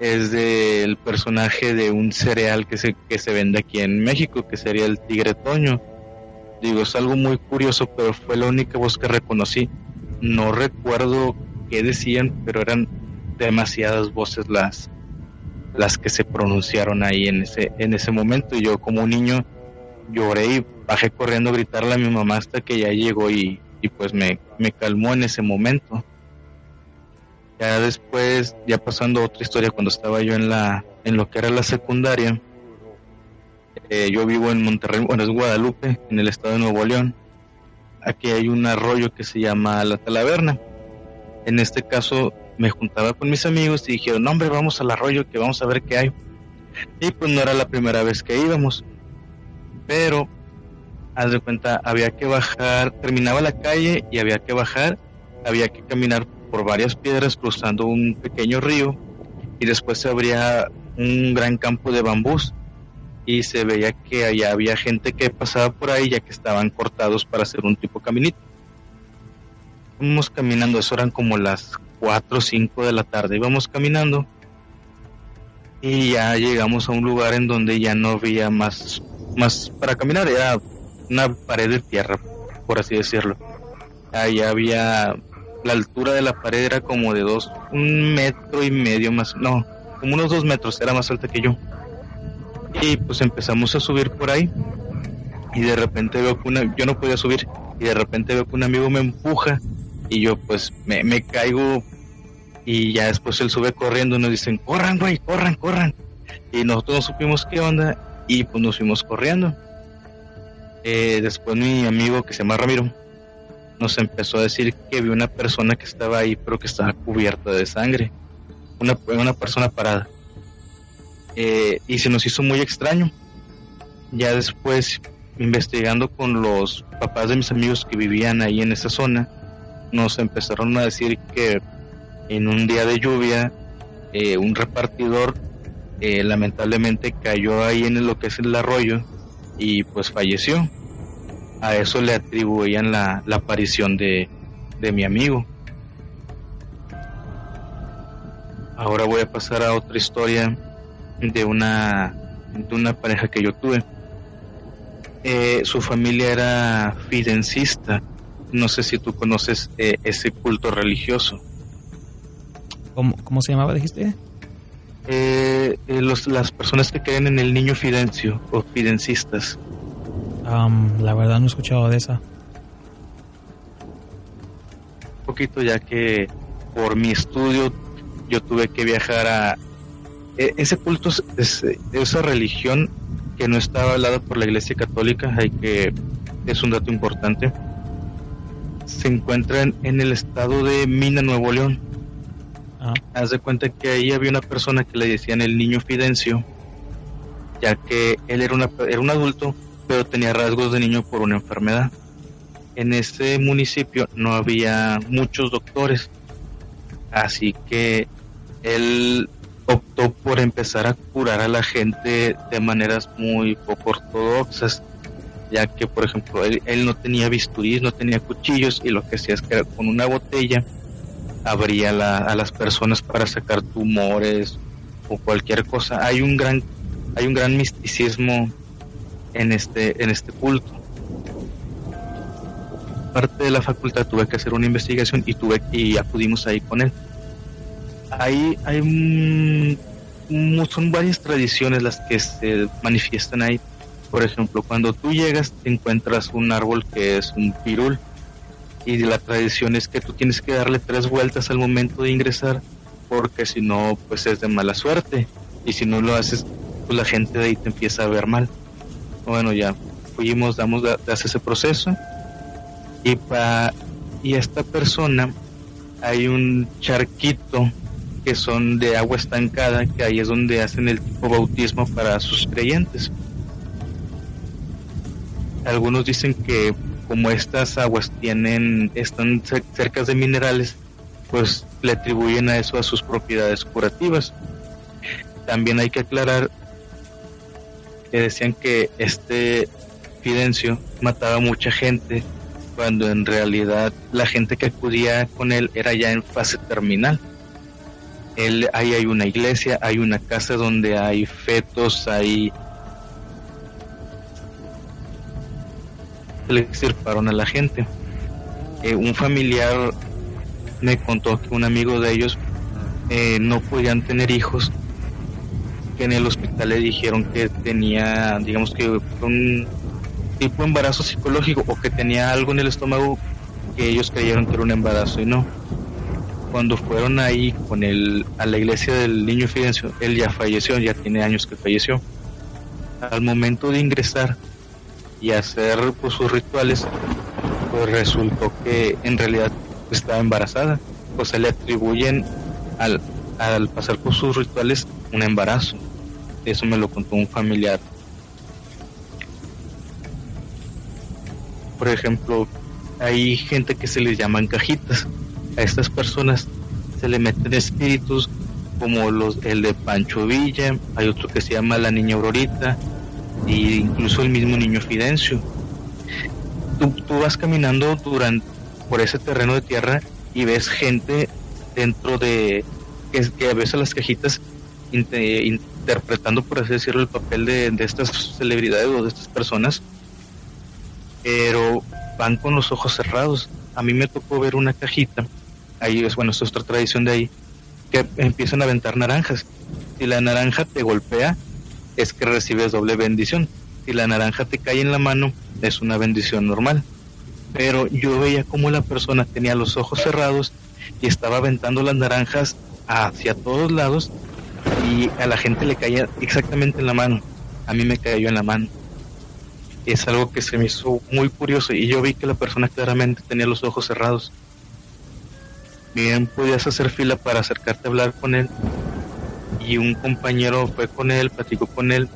Speaker 5: es del personaje de un cereal que se, que se vende aquí en México, que sería el tigre toño. Digo, es algo muy curioso, pero fue la única voz que reconocí. No recuerdo qué decían, pero eran demasiadas voces las, las que se pronunciaron ahí en ese, en ese momento. Y yo como niño lloré y bajé corriendo a gritarle a mi mamá hasta que ya llegó y, y pues me, me calmó en ese momento. Ya después, ya pasando otra historia, cuando estaba yo en la, en lo que era la secundaria, eh, yo vivo en Monterrey, bueno, es Guadalupe, en el estado de Nuevo León. Aquí hay un arroyo que se llama La Talaverna. En este caso, me juntaba con mis amigos y dijeron, no, hombre, vamos al arroyo que vamos a ver qué hay. Y pues no era la primera vez que íbamos. Pero, haz de cuenta, había que bajar, terminaba la calle y había que bajar, había que caminar por varias piedras cruzando un pequeño río y después se abría un gran campo de bambús y se veía que allá había gente que pasaba por ahí ya que estaban cortados para hacer un tipo caminito. Íbamos caminando, eso eran como las 4 o 5 de la tarde, íbamos caminando y ya llegamos a un lugar en donde ya no había más, más para caminar, era una pared de tierra, por así decirlo. Ahí había, la altura de la pared era como de dos, un metro y medio más, no, como unos dos metros, era más alta que yo. Y pues empezamos a subir por ahí y de repente veo que una, yo no podía subir y de repente veo que un amigo me empuja y yo pues me, me caigo y ya después él sube corriendo y nos dicen, corran, güey, corran, corran. Y nosotros no supimos qué onda y pues nos fuimos corriendo. Eh, después mi amigo que se llama Ramiro nos empezó a decir que vio una persona que estaba ahí pero que estaba cubierta de sangre. Una, una persona parada. Eh, y se nos hizo muy extraño. Ya después, investigando con los papás de mis amigos que vivían ahí en esa zona, nos empezaron a decir que en un día de lluvia, eh, un repartidor eh, lamentablemente cayó ahí en lo que es el arroyo y pues falleció. A eso le atribuían la, la aparición de, de mi amigo. Ahora voy a pasar a otra historia de una, de una pareja que yo tuve. Eh, su familia era fidencista. No sé si tú conoces ese culto religioso.
Speaker 1: ¿Cómo, se llamaba, dijiste?
Speaker 5: Eh, eh, las personas que creen en el niño Fidencio o fidencistas.
Speaker 1: La verdad no he escuchado de esa.
Speaker 5: Un poquito ya que por mi estudio yo tuve que viajar a... E, ese culto, es, esa religión que no estaba hablada por la Iglesia Católica, hay que es un dato importante, se encuentra en el estado de Mina, Nuevo León Haz de cuenta que ahí había una persona que le decían el niño Fidencio, ya que él era, una, era un adulto, pero tenía rasgos de niño por una enfermedad. En ese municipio no había muchos doctores, así que él optó por empezar a curar a la gente de maneras muy poco ortodoxas, ya que, por ejemplo, él, no tenía bisturí, no tenía cuchillos, y lo que hacía es que con una botella abría a las personas para sacar tumores o cualquier cosa. Hay un gran, hay un gran misticismo en este, en este culto. Parte de la facultad tuve que hacer una investigación y tuve y acudimos ahí con él. Ahí hay son varias tradiciones las que se manifiestan ahí. Por ejemplo, cuando tú llegas te encuentras un árbol que es un pirul y la tradición es que tú tienes que darle tres vueltas al momento de ingresar porque si no pues es de mala suerte y si no lo haces pues la gente de ahí te empieza a ver mal bueno ya fuimos damos de, ese proceso y para y esta persona hay un charquito que son de agua estancada que ahí es donde hacen el tipo bautismo para sus creyentes algunos dicen que como estas aguas tienen, están cerca de minerales, pues le atribuyen a eso a sus propiedades curativas. También hay que aclarar que decían que este Fidencio mataba mucha gente cuando en realidad la gente que acudía con él era ya en fase terminal. Él, ahí hay una iglesia, hay una casa donde hay fetos, hay le extirparon a la gente. Eh, un familiar me contó que un amigo de ellos eh, no podían tener hijos, que en el hospital le dijeron que tenía, digamos que un tipo de embarazo psicológico o que tenía algo en el estómago que ellos creyeron que era un embarazo y no. Cuando fueron ahí con él a la iglesia del niño Fidencio, él ya falleció, ya tiene años que falleció. Al momento de ingresar, y hacer pues, sus rituales, pues resultó que en realidad estaba embarazada. Pues se le atribuyen al, al pasar por sus rituales un embarazo. Eso me lo contó un familiar. Por ejemplo, hay gente que se les llaman cajitas. A estas personas se le meten espíritus como los el de Pancho Villa, hay otro que se llama la niña Aurorita, e incluso el mismo niño Fidencio. Tú, tú vas caminando durante, por ese terreno de tierra y ves gente dentro de que, que las cajitas interpretando, por así decirlo, el papel de, de estas celebridades o de estas personas, pero van con los ojos cerrados. A mí me tocó ver una cajita, ahí es bueno, es otra tradición de ahí, que empiezan a aventar naranjas. Si la naranja te golpea, es que recibes doble bendición. Si la naranja te cae en la mano, es una bendición normal. Pero yo veía como la persona tenía los ojos cerrados y estaba aventando las naranjas hacia todos lados y a la gente le caía exactamente en la mano. A mí me cayó en la mano. Es algo que se me hizo muy curioso y yo vi que la persona claramente tenía los ojos cerrados. Bien, podías hacer fila para acercarte a hablar con él. Y un compañero fue con él, platicó con él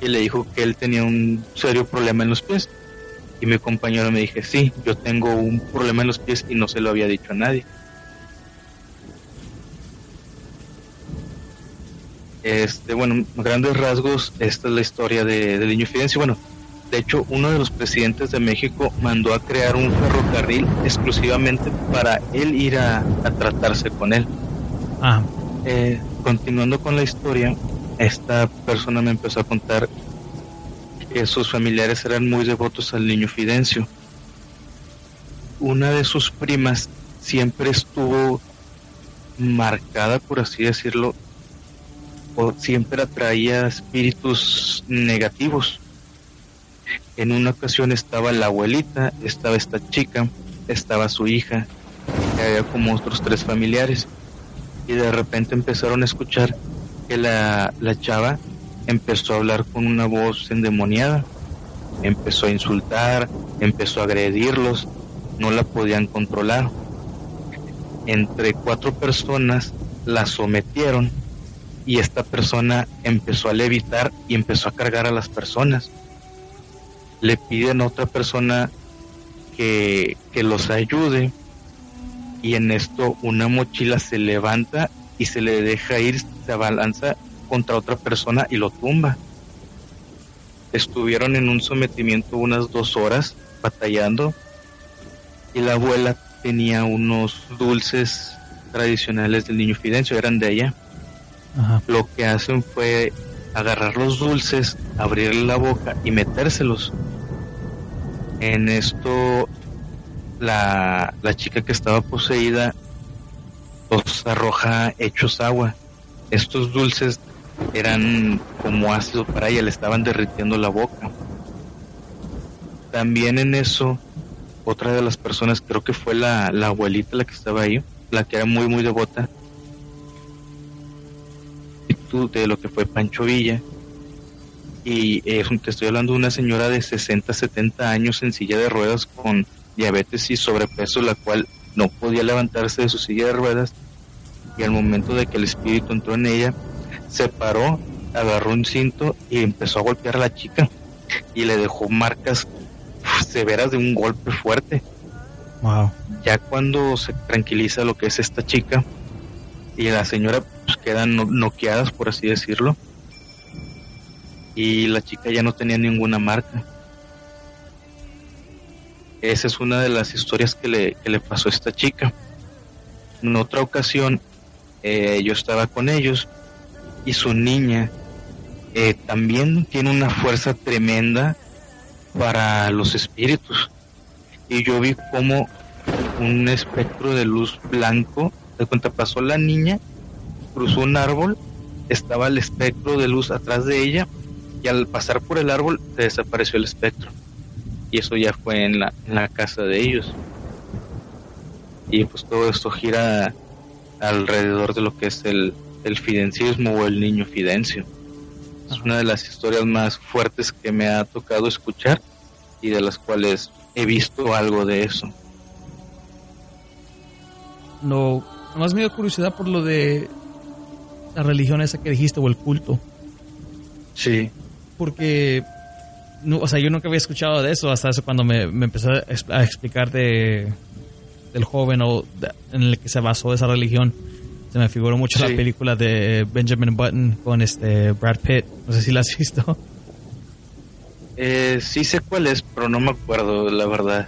Speaker 5: y le dijo que él tenía un serio problema en los pies. Y mi compañero me dije, sí, yo tengo un problema en los pies y no se lo había dicho a nadie. Este, bueno, grandes rasgos, esta es la historia de, del niño Fidencio. Bueno, de hecho, uno de los presidentes de México mandó a crear un ferrocarril exclusivamente para él ir a, tratarse con él. Ah. Eh, continuando con la historia, esta persona me empezó a contar que sus familiares eran muy devotos al niño Fidencio. Una de sus primas siempre estuvo marcada, por así decirlo, siempre atraía espíritus negativos. En una ocasión estaba la abuelita, estaba esta chica, estaba su hija, y había como otros tres familiares. Y de repente empezaron a escuchar que la, la chava empezó a hablar con una voz endemoniada. Empezó a insultar, empezó a agredirlos, no la podían controlar. Entre cuatro personas la sometieron y esta persona empezó a levitar y empezó a cargar a las personas. Le piden a otra persona que, que los ayude y en esto una mochila se levanta y se le deja ir, se abalanza contra otra persona y lo tumba. Estuvieron en un sometimiento unas dos horas batallando y la abuela tenía unos dulces tradicionales del niño Fidencio, eran de lo que hacen fue agarrar los dulces, abrirle la boca y metérselos. En esto, la, la chica que estaba poseída los arroja hechos agua. Estos dulces eran como ácido para ella, le estaban derritiendo la boca. También en eso, otra de las personas, creo que fue la, la abuelita la que estaba ahí, la que era muy, muy devota, de lo que fue Pancho Villa. Y eh, te estoy hablando de una señora de 60, 70 años en silla de ruedas con diabetes y sobrepeso, la cual no podía levantarse de su silla de ruedas. Y al momento de que el espíritu entró en ella, se paró, agarró un cinto y empezó a golpear a la chica. Y le dejó marcas severas de un golpe fuerte. Ya cuando se tranquiliza lo que es esta chica, y la señora pues, quedan noqueadas, por así decirlo. Y la chica ya no tenía ninguna marca. Esa es una de las historias que le, que le pasó a esta chica. En otra ocasión, eh, yo estaba con ellos y su niña eh, también tiene una fuerza tremenda para los espíritus. Y yo vi como un espectro de luz blanco de cuenta pasó la niña, cruzó un árbol, estaba el espectro de luz atrás de ella y al pasar por el árbol se desapareció el espectro. Y eso ya fue en la, en la casa de ellos. Y pues todo esto gira alrededor de lo que es el, el fidencismo o el niño fidencio. Es una de las historias más fuertes que me ha tocado escuchar y de las cuales he visto algo de eso.
Speaker 1: No, más me dio curiosidad por lo de la religión esa que dijiste o el culto.
Speaker 5: Sí.
Speaker 1: Porque, no, o sea, yo nunca había escuchado de eso hasta eso cuando me, me empezó a explicar de, del joven o en el que se basó esa religión. Se me figuró mucho la película de Benjamin Button con este Brad Pitt. No sé si la has visto.
Speaker 5: Eh, sí sé cuál es, pero no me acuerdo, la verdad.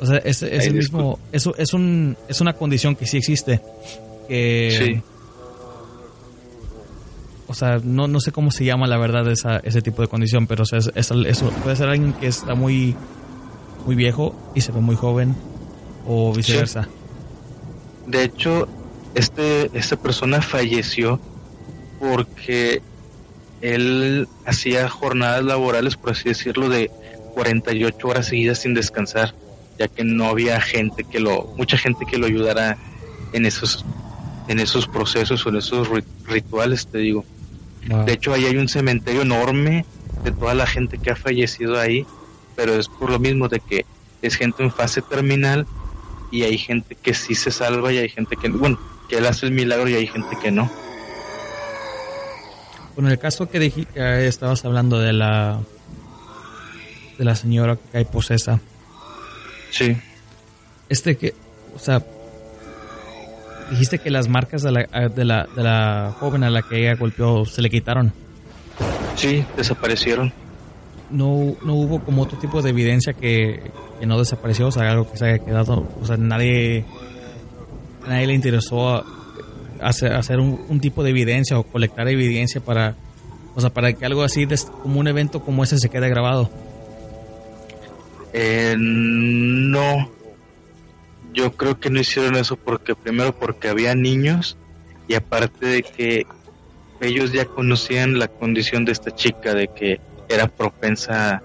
Speaker 1: O sea, es, es el mismo, eso es un, es una condición que sí existe. Que,
Speaker 5: Sí.
Speaker 1: O sea, no, no sé cómo se llama la verdad esa, ese tipo de condición, pero o es- es- puede ser alguien que está muy, muy viejo y se ve muy joven o viceversa.
Speaker 5: De hecho, este, esta persona falleció porque él hacía jornadas laborales, por así decirlo, de 48 horas seguidas sin descansar, ya que no había gente que lo, mucha gente que lo ayudara en esos, en esos procesos o en esos ri- rituales, te digo.
Speaker 1: Wow.
Speaker 5: De hecho, ahí hay un cementerio enorme de toda la gente que ha fallecido ahí, pero es por lo mismo de que es gente en fase terminal y hay gente que sí se salva y hay gente que, bueno, que él hace el milagro y hay gente que no.
Speaker 1: Con el caso que, dij- que estabas hablando de la de la señora que cae posesa,
Speaker 5: Sí,
Speaker 1: este que, o sea, dijiste que las marcas de la, de la, de la joven a la que ella golpeó se le quitaron.
Speaker 5: sí, desaparecieron.
Speaker 1: No, no hubo como otro tipo de evidencia que, que no desapareció, o sea, algo que se haya quedado, o sea, nadie, nadie le interesó hacer, hacer un, un tipo de evidencia o colectar evidencia para, o sea, para que algo así, como un evento como ese se quede grabado.
Speaker 5: Eh, no, yo creo que no hicieron eso porque primero porque había niños y aparte de que ellos ya conocían la condición de esta chica de que era propensa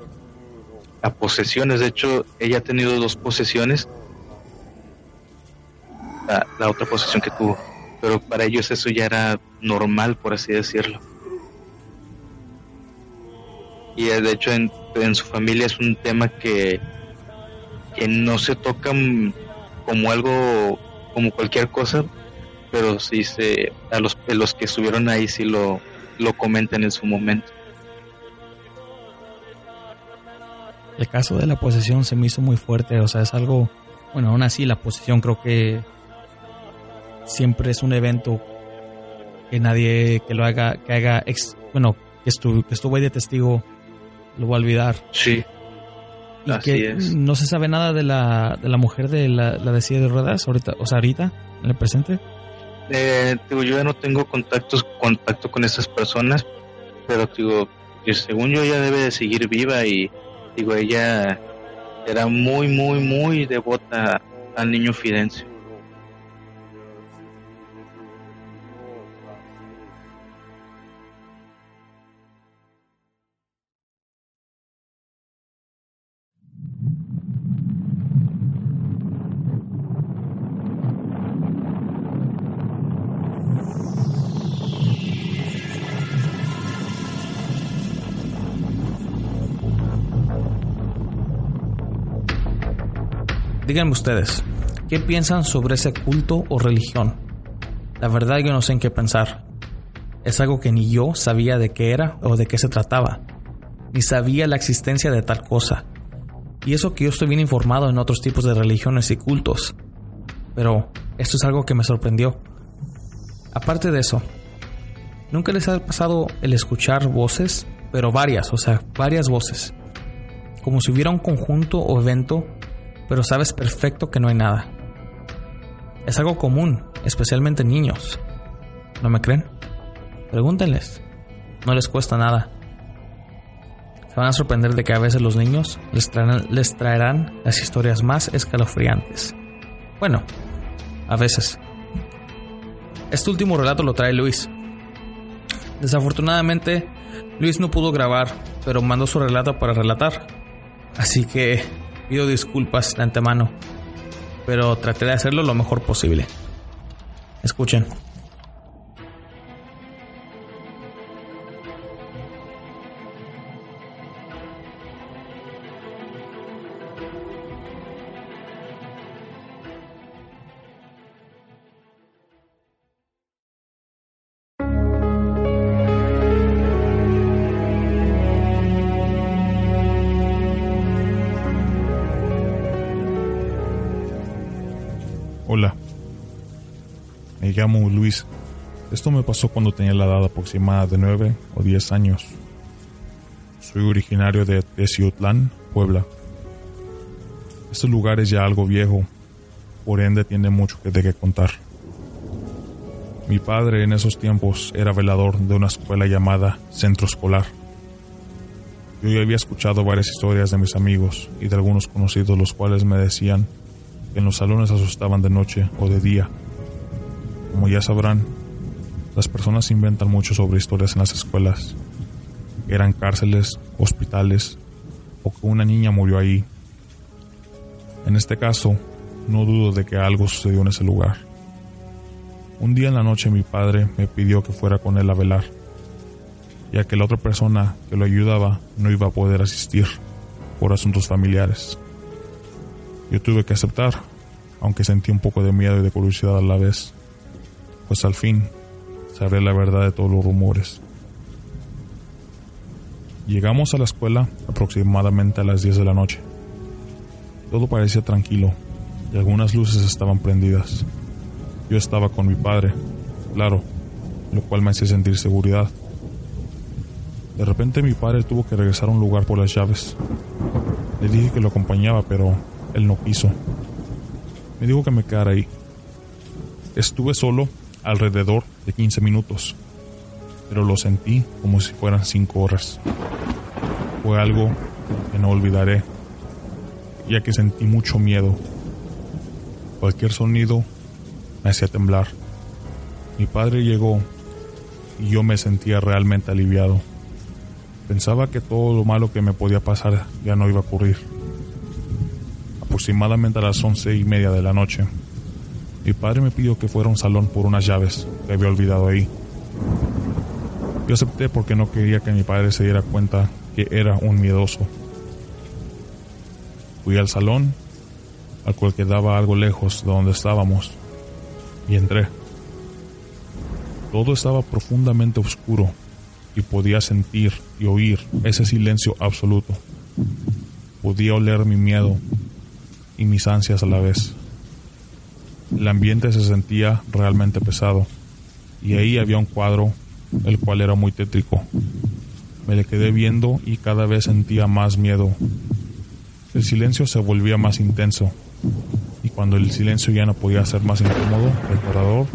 Speaker 5: a posesiones. De hecho, ella ha tenido dos posesiones. La, otra posesión que tuvo. Pero para ellos eso ya era normal, por así decirlo. Y eh, de hecho en, en su familia es un tema que, que no se toca como algo, como cualquier cosa, pero sí se, a los, a los que estuvieron ahí sí lo, lo comentan en su momento.
Speaker 1: El caso de la posesión se me hizo muy fuerte, o sea, es algo, bueno, aún así la posesión creo que siempre es un evento que nadie que lo haga, que haga, ex, bueno, que estuvo, que estuvo ahí de testigo, lo va a olvidar.
Speaker 5: Sí,
Speaker 1: Y
Speaker 5: Así
Speaker 1: que
Speaker 5: es.
Speaker 1: no se sabe nada de la, de la mujer de la, la de silla de ruedas, ahorita, o sea, ahorita, en el presente.
Speaker 5: Eh, digo, yo ya no tengo contactos, contacto con esas personas, pero digo, según yo ella debe de seguir viva y digo, ella era muy, muy, muy devota al niño Fidencio.
Speaker 1: Díganme ustedes, ¿qué piensan sobre ese culto o religión? La verdad yo no sé en qué pensar. Es algo que ni yo sabía de qué era o de qué se trataba, ni sabía la existencia de tal cosa. Y eso que yo estoy bien informado en otros tipos de religiones y cultos. Pero esto es algo que me sorprendió. Aparte de eso, ¿nunca les ha pasado el escuchar voces? Pero varias, o sea, varias voces. Como si hubiera un conjunto o evento pero sabes perfecto que no hay nada. Es algo común, especialmente en niños. ¿No me creen? Pregúntenles. No les cuesta nada. Se van a sorprender de que a veces los niños les traerán, les traerán las historias más escalofriantes. Bueno, a veces. Este último relato lo trae Luis. Desafortunadamente, Luis no pudo grabar, pero mandó su relato para relatar. Así que pido disculpas de antemano, pero traté de hacerlo lo mejor posible. Escuchen.
Speaker 2: Esto me pasó cuando tenía la edad aproximada de 9 o 10 años. Soy originario de Teciutlán, Puebla. Este lugar es ya algo viejo, por ende tiene mucho de qué contar. Mi padre en esos tiempos era velador de una escuela llamada Centro Escolar. Yo ya había escuchado varias historias de mis amigos y de algunos conocidos los cuales me decían que en los salones asustaban de noche o de día. Como ya sabrán, las personas inventan mucho sobre historias en las escuelas. Eran cárceles, hospitales o que una niña murió ahí. En este caso, no dudo de que algo sucedió en ese lugar. Un día en la noche mi padre me pidió que fuera con él a velar, ya que la otra persona que lo ayudaba no iba a poder asistir por asuntos familiares. Yo tuve que aceptar, aunque sentí un poco de miedo y de curiosidad a la vez, pues al fin sabré la verdad de todos los rumores. Llegamos a la escuela aproximadamente a las 10 de la noche. Todo parecía tranquilo y algunas luces estaban prendidas. Yo estaba con mi padre, claro, lo cual me hacía sentir seguridad. De repente mi padre tuvo que regresar a un lugar por las llaves. Le dije que lo acompañaba, pero él no quiso. Me dijo que me quedara ahí. Estuve solo alrededor de 15 minutos, pero lo sentí como si fueran 5 horas. Fue algo que no olvidaré, ya que sentí mucho miedo. Cualquier sonido me hacía temblar. Mi padre llegó y yo me sentía realmente aliviado. Pensaba que todo lo malo que me podía pasar ya no iba a ocurrir. Aproximadamente a las once y media de la noche, mi padre me pidió que fuera a un salón por unas llaves que había olvidado ahí. Yo acepté porque no quería que mi padre se diera cuenta que era un miedoso. Fui al salón, al cual quedaba algo lejos de donde estábamos y entré. Todo estaba profundamente oscuro y podía sentir y oír ese silencio absoluto. Podía oler mi miedo y mis ansias a la vez. El ambiente se sentía realmente pesado y ahí había un cuadro el cual era muy tétrico. Me le quedé viendo y cada vez sentía más miedo. El silencio se volvía más intenso y cuando el silencio ya no podía ser más incómodo, reparador,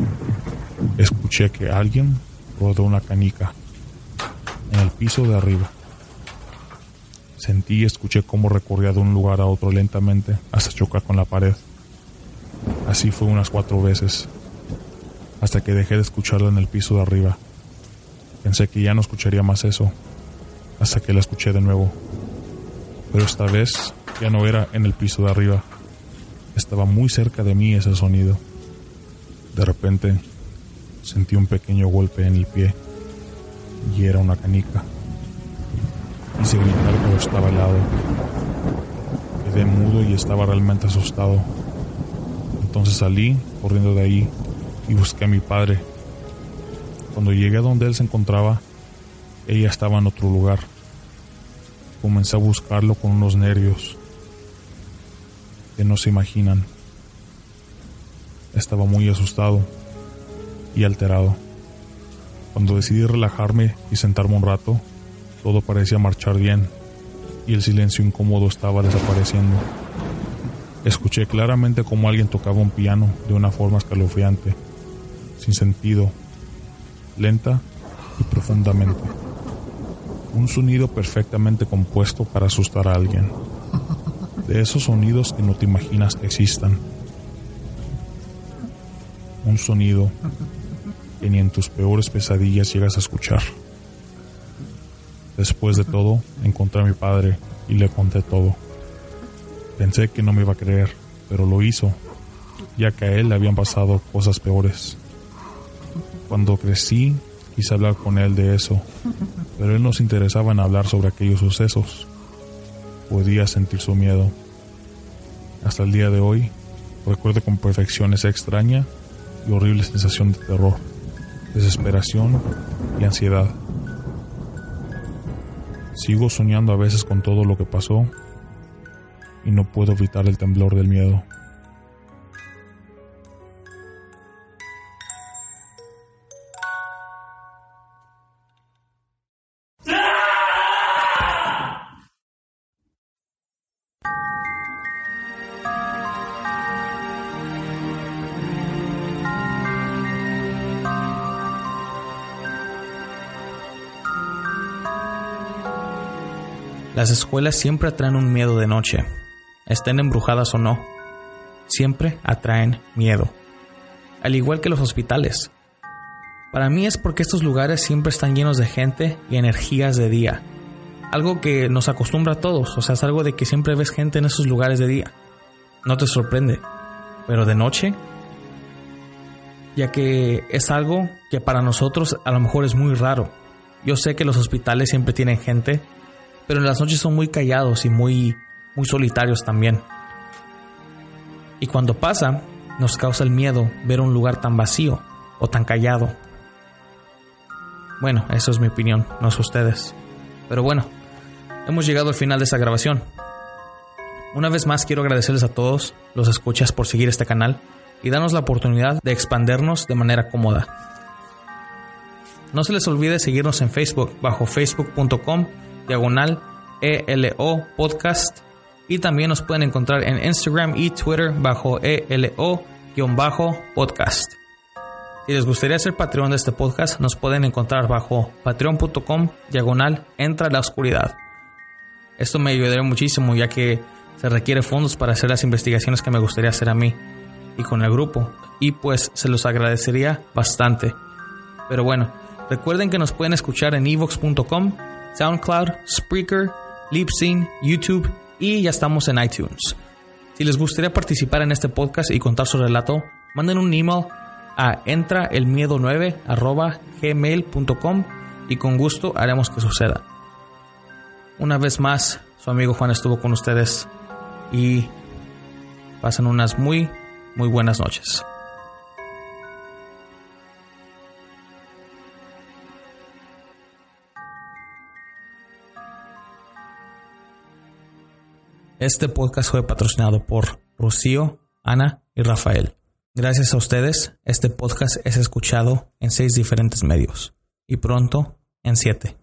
Speaker 2: escuché que alguien rodó una canica en el piso de arriba. Sentí y escuché cómo recorría de un lugar a otro lentamente hasta chocar con la pared. Así fue unas cuatro veces, hasta que dejé de escucharlo en el piso de arriba. Pensé que ya no escucharía más eso, hasta que la escuché de nuevo. Pero esta vez ya no era en el piso de arriba, estaba muy cerca de mí ese sonido. De repente sentí un pequeño golpe en el pie y era una canica. Hice gritar pero estaba helado. Quedé mudo y estaba realmente asustado. Entonces salí corriendo de ahí y busqué a mi padre. Cuando llegué a donde él se encontraba, ella estaba en otro lugar. Comencé a buscarlo con unos nervios que no se imaginan. Estaba muy asustado y alterado. Cuando decidí relajarme y sentarme un rato, todo parecía marchar bien y el silencio incómodo estaba desapareciendo. Escuché claramente cómo alguien tocaba un piano de una forma escalofriante, sin sentido, lenta y profundamente. Un sonido perfectamente compuesto para asustar a alguien de esos sonidos que no te imaginas que existan. Un sonido que ni en tus peores pesadillas llegas a escuchar. Después de todo, encontré a mi padre y le conté todo. Pensé que no me iba a creer, pero lo hizo, ya que a él le habían pasado cosas peores. Cuando crecí, quise hablar con él de eso, pero él no se interesaba en hablar sobre aquellos sucesos podía sentir su miedo. Hasta el día de hoy, recuerdo con perfección esa extraña y horrible sensación de terror, desesperación y ansiedad. Sigo soñando a veces con todo lo que pasó y no puedo evitar el temblor del miedo.
Speaker 1: Las escuelas siempre atraen un miedo de noche, estén embrujadas o no. Siempre atraen miedo. Al igual que los hospitales. Para mí es porque estos lugares siempre están llenos de gente y energías de día. Algo que nos acostumbra a todos, o sea, es algo de que siempre ves gente en esos lugares de día. No te sorprende. Pero de noche, ya que es algo que para nosotros a lo mejor es muy raro. Yo sé que los hospitales siempre tienen gente, pero en las noches son muy callados y muy, muy solitarios también. Y cuando pasa, nos causa el miedo ver un lugar tan vacío o tan callado. Bueno, eso es mi opinión, no es ustedes. Pero bueno, hemos llegado al final de esta grabación. Una vez más quiero agradecerles a todos los escuchas por seguir este canal y darnos la oportunidad de expandernos de manera cómoda. No se les olvide seguirnos en Facebook bajo facebook.com diagonal ELO podcast y también nos pueden encontrar en Instagram y Twitter bajo ELO-podcast. Si les gustaría ser Patreon de este podcast, nos pueden encontrar bajo patreon.com diagonal entra la oscuridad. Esto me ayudaría muchísimo ya que se requiere fondos para hacer las investigaciones que me gustaría hacer a mí y con el grupo y pues se los agradecería bastante. Pero bueno, recuerden que nos pueden escuchar en evox.com, SoundCloud, Spreaker, Libsyn, YouTube y ya estamos en iTunes. Si les gustaría participar en este podcast y contar su relato, manden un email a entraelmiedo9 y con gusto haremos que suceda. Una vez más, su amigo Juan estuvo con ustedes y pasen unas muy, muy buenas noches. Este podcast fue patrocinado por Rocío, Ana y Rafael. Gracias a ustedes, este podcast es escuchado en seis diferentes medios y pronto en siete.